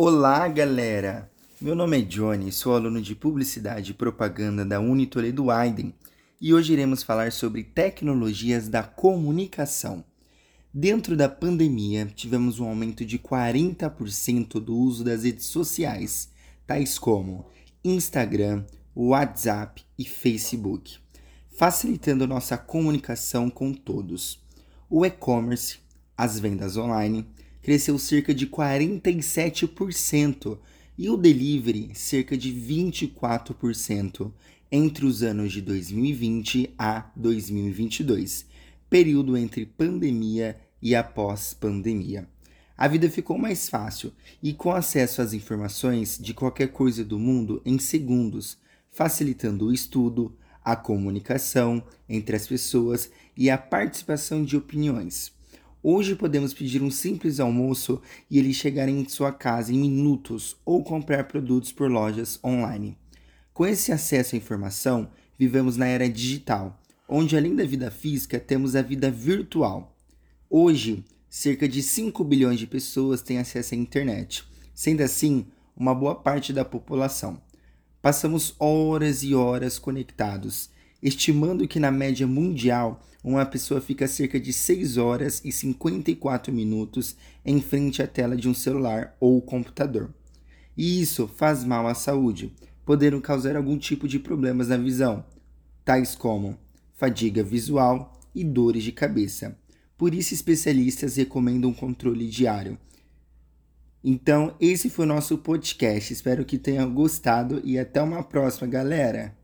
Olá, galera! Meu nome é Johnny, sou aluno de Publicidade e Propaganda da Unitoledo Aiden e hoje iremos falar sobre tecnologias da comunicação. Dentro da pandemia, tivemos um aumento de 40% do uso das redes sociais, tais como Instagram, WhatsApp e Facebook, facilitando nossa comunicação com todos. O e-commerce, as vendas online, cresceu cerca de 47% e o delivery cerca de 24% entre os anos de 2020 a 2022, período entre pandemia e após pandemia. A vida ficou mais fácil e com acesso às informações de qualquer coisa do mundo em segundos, facilitando o estudo, a comunicação entre as pessoas e a participação de opiniões. Hoje podemos pedir um simples almoço e ele chegar em sua casa em minutos ou comprar produtos por lojas online. Com esse acesso à informação, vivemos na era digital, onde além da vida física temos a vida virtual. Hoje, cerca de 5 bilhões de pessoas têm acesso à internet, sendo assim, uma boa parte da população. Passamos horas e horas conectados estimando que na média mundial uma pessoa fica cerca de 6 horas e 54 minutos em frente à tela de um celular ou computador. E isso faz mal à saúde, podendo causar algum tipo de problemas na visão, tais como fadiga visual e dores de cabeça. Por isso, especialistas recomendam um controle diário. Então, esse foi o nosso podcast. Espero que tenham gostado e até uma próxima, galera!